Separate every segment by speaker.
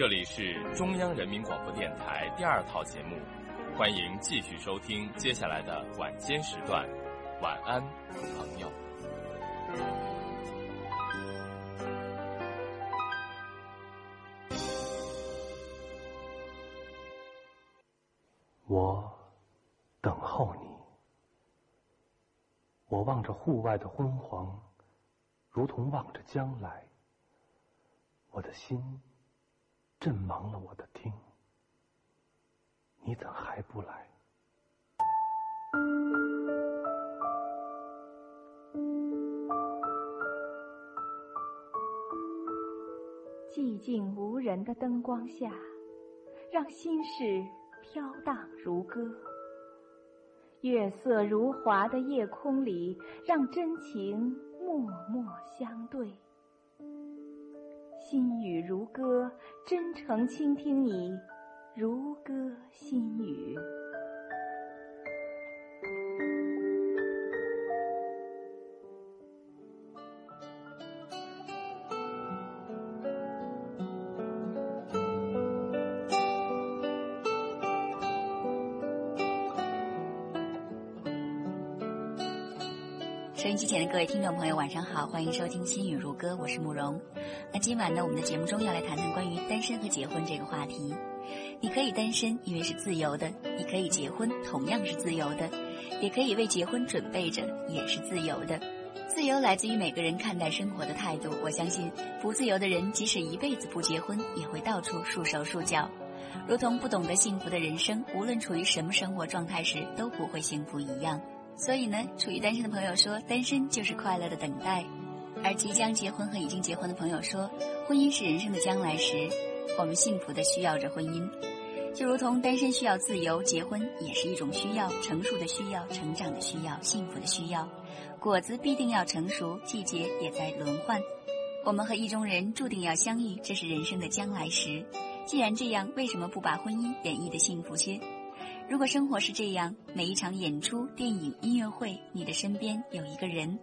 Speaker 1: 这里是中央人民广播电台第二套节目，欢迎继续收听接下来的晚间时段。晚安，朋友。
Speaker 2: 我等候你，我望着户外的昏黄，如同望着将来。我的心朕忙了我的听，你怎还不来？
Speaker 3: 寂静无人的灯光下，让心事飘荡如歌；月色如华的夜空里，让真情默默相对。心语如歌，真诚倾听你，如歌心语。
Speaker 4: 收音机前的各位听众朋友，晚上好，欢迎收听《心语如歌》，我是慕容。那今晚呢，我们的节目中要来谈谈关于单身和结婚这个话题。你可以单身，因为是自由的；你可以结婚，同样是自由的；也可以为结婚准备着，也是自由的。自由来自于每个人看待生活的态度。我相信，不自由的人即使一辈子不结婚，也会到处束手束脚，如同不懂得幸福的人生，无论处于什么生活状态时都不会幸福一样。所以呢，处于单身的朋友说，单身就是快乐的等待；而即将结婚和已经结婚的朋友说，婚姻是人生的将来时，我们幸福的需要着婚姻。就如同单身需要自由，结婚也是一种需要，成熟的需要，成长的需要，幸福的需要。果子必定要成熟，季节也在轮换。我们和意中人注定要相遇，这是人生的将来时。既然这样，为什么不把婚姻演绎的幸福些？如果生活是这样，每一场演出、电影、音乐会，你的身边有一个人，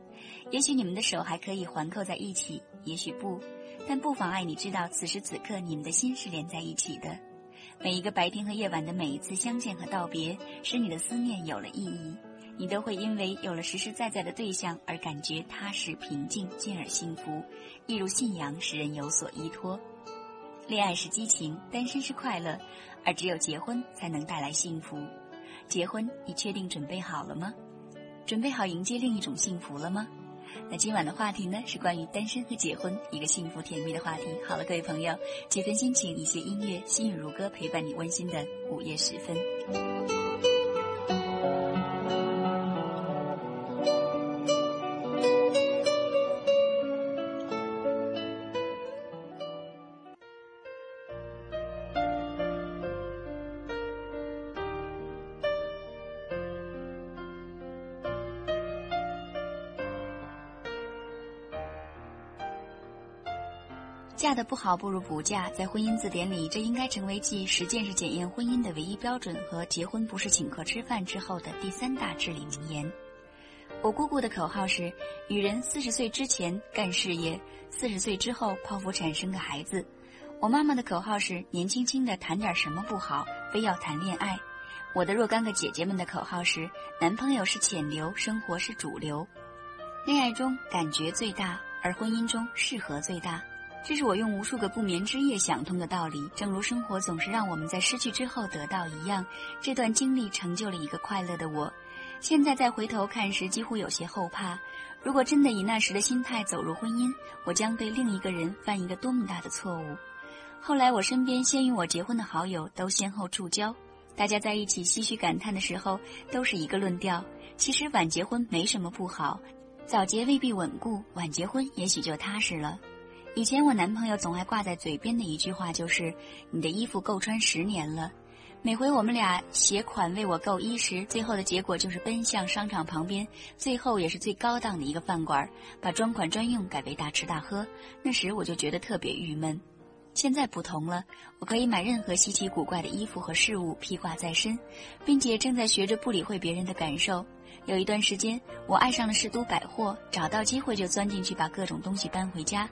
Speaker 4: 也许你们的手还可以环扣在一起，也许不，但不妨碍你知道，此时此刻你们的心是连在一起的。每一个白天和夜晚的每一次相见和道别，使你的思念有了意义，你都会因为有了实实在在的对象而感觉踏实平静，进而幸福，一如信仰使人有所依托。恋爱是激情，单身是快乐。而只有结婚才能带来幸福。结婚，你确定准备好了吗？准备好迎接另一种幸福了吗？那今晚的话题呢，是关于单身和结婚，一个幸福甜蜜的话题。好了，各位朋友，几分心情，一些音乐，心语如歌，陪伴你温馨的午夜时分。嫁得不好不如不嫁，在婚姻字典里，这应该成为继实践是检验婚姻的唯一标准和结婚不是请客吃饭之后的第三大至理名言。我姑姑的口号是：女人四十岁之前干事业，四十岁之后剖腹产生个孩子。我妈妈的口号是：年轻轻的谈点什么不好，非要谈恋爱。我的若干个姐姐们的口号是：男朋友是浅流，生活是主流。恋爱中感觉最大，而婚姻中适合最大。这是我用无数个不眠之夜想通的道理。正如生活总是让我们在失去之后得到一样，这段经历成就了一个快乐的我。现在再回头看时，几乎有些后怕。如果真的以那时的心态走入婚姻，我将对另一个人犯一个多么大的错误。后来，我身边先与我结婚的好友都先后触礁，大家在一起唏嘘感叹的时候，都是一个论调：其实晚结婚没什么不好，早结未必稳固，晚结婚也许就踏实了。以前我男朋友总爱挂在嘴边的一句话就是：“你的衣服够穿十年了。”每回我们俩携款为我购衣时，最后的结果就是奔向商场旁边，最后也是最高档的一个饭馆，把专款专用改为大吃大喝。那时我就觉得特别郁闷。现在不同了，我可以买任何稀奇古怪的衣服和事物披挂在身，并且正在学着不理会别人的感受。有一段时间，我爱上了士都百货，找到机会就钻进去把各种东西搬回家。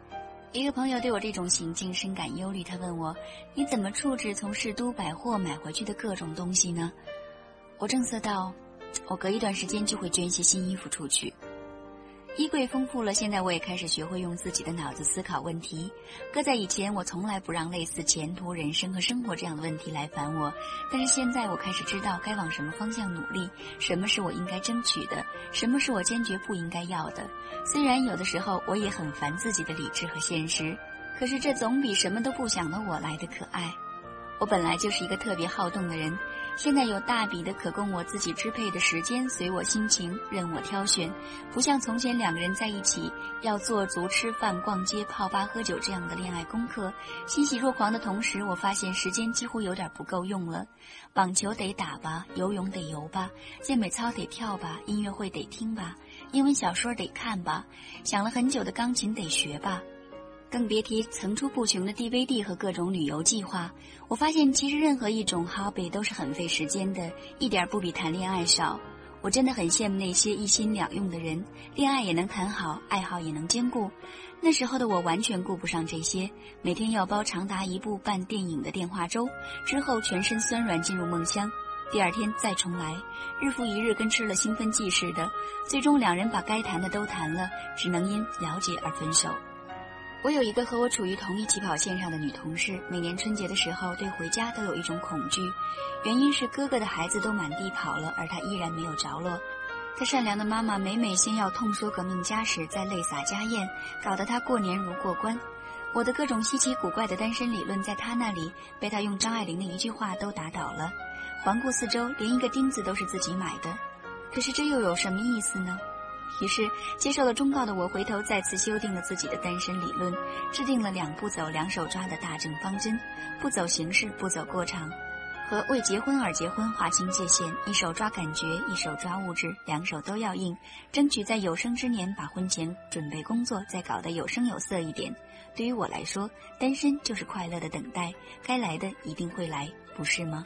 Speaker 4: 一个朋友对我这种行径深感忧虑，他问我：“你怎么处置从市都百货买回去的各种东西呢？”我正色道：“ 我隔一段时间就会捐一些新衣服出去。”衣柜丰富了，现在我也开始学会用自己的脑子思考问题。搁在以前，我从来不让类似前途、人生和生活这样的问题来烦我。但是现在，我开始知道该往什么方向努力，什么是我应该争取的，什么是我坚决不应该要的。虽然有的时候我也很烦自己的理智和现实，可是这总比什么都不想的我来的可爱。我本来就是一个特别好动的人。现在有大笔的可供我自己支配的时间，随我心情，任我挑选，不像从前两个人在一起要做足吃饭、逛街、泡吧、喝酒这样的恋爱功课。欣喜若狂的同时，我发现时间几乎有点不够用了。网球得打吧，游泳得游吧，健美操得跳吧，音乐会得听吧，英文小说得看吧，想了很久的钢琴得学吧。更别提层出不穷的 DVD 和各种旅游计划。我发现，其实任何一种 hobby 都是很费时间的，一点不比谈恋爱少。我真的很羡慕那些一心两用的人，恋爱也能谈好，爱好也能兼顾。那时候的我完全顾不上这些，每天要煲长达一部半电影的电话粥，之后全身酸软进入梦乡，第二天再重来，日复一日，跟吃了兴奋剂似的。最终两人把该谈的都谈了，只能因了解而分手。我有一个和我处于同一起跑线上的女同事，每年春节的时候对回家都有一种恐惧，原因是哥哥的孩子都满地跑了，而她依然没有着落。她善良的妈妈每每先要痛说革命家史，再泪洒家宴，搞得她过年如过关。我的各种稀奇古怪的单身理论，在她那里被她用张爱玲的一句话都打倒了。环顾四周，连一个钉子都是自己买的，可是这又有什么意思呢？于是，接受了忠告的我，回头再次修订了自己的单身理论，制定了两步走、两手抓的大政方针：不走形式，不走过场，和为结婚而结婚划清界限。一手抓感觉，一手抓物质，两手都要硬，争取在有生之年把婚前准备工作再搞得有声有色一点。对于我来说，单身就是快乐的等待，该来的一定会来，不是吗？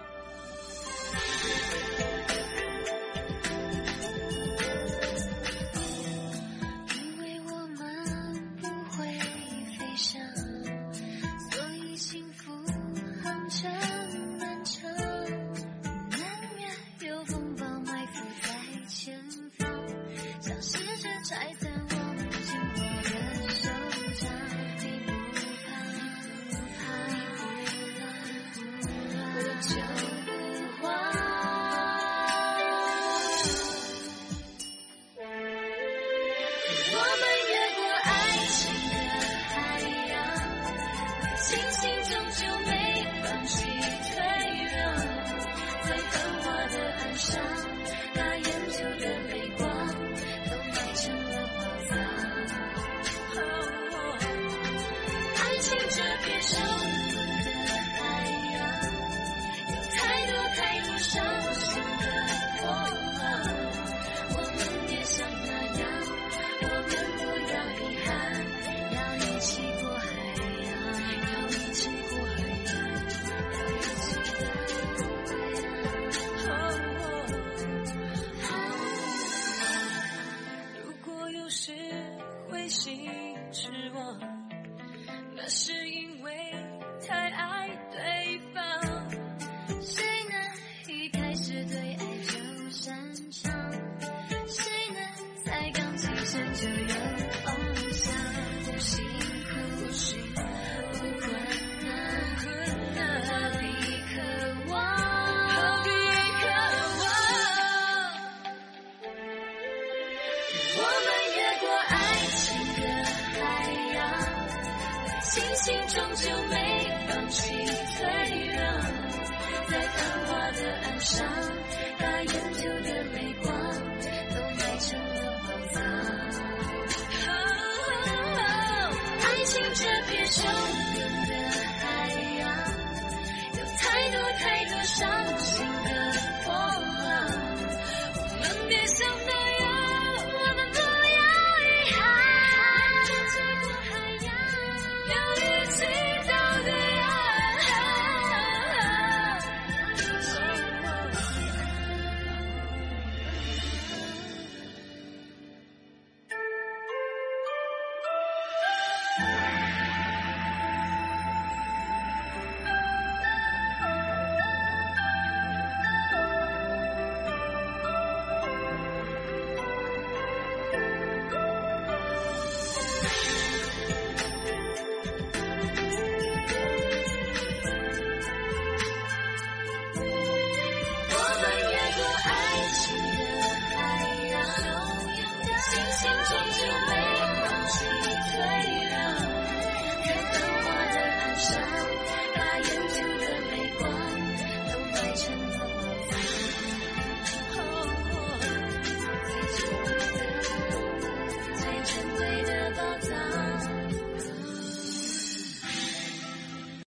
Speaker 5: 那是因为星星终究没放弃退让，在繁华的岸上。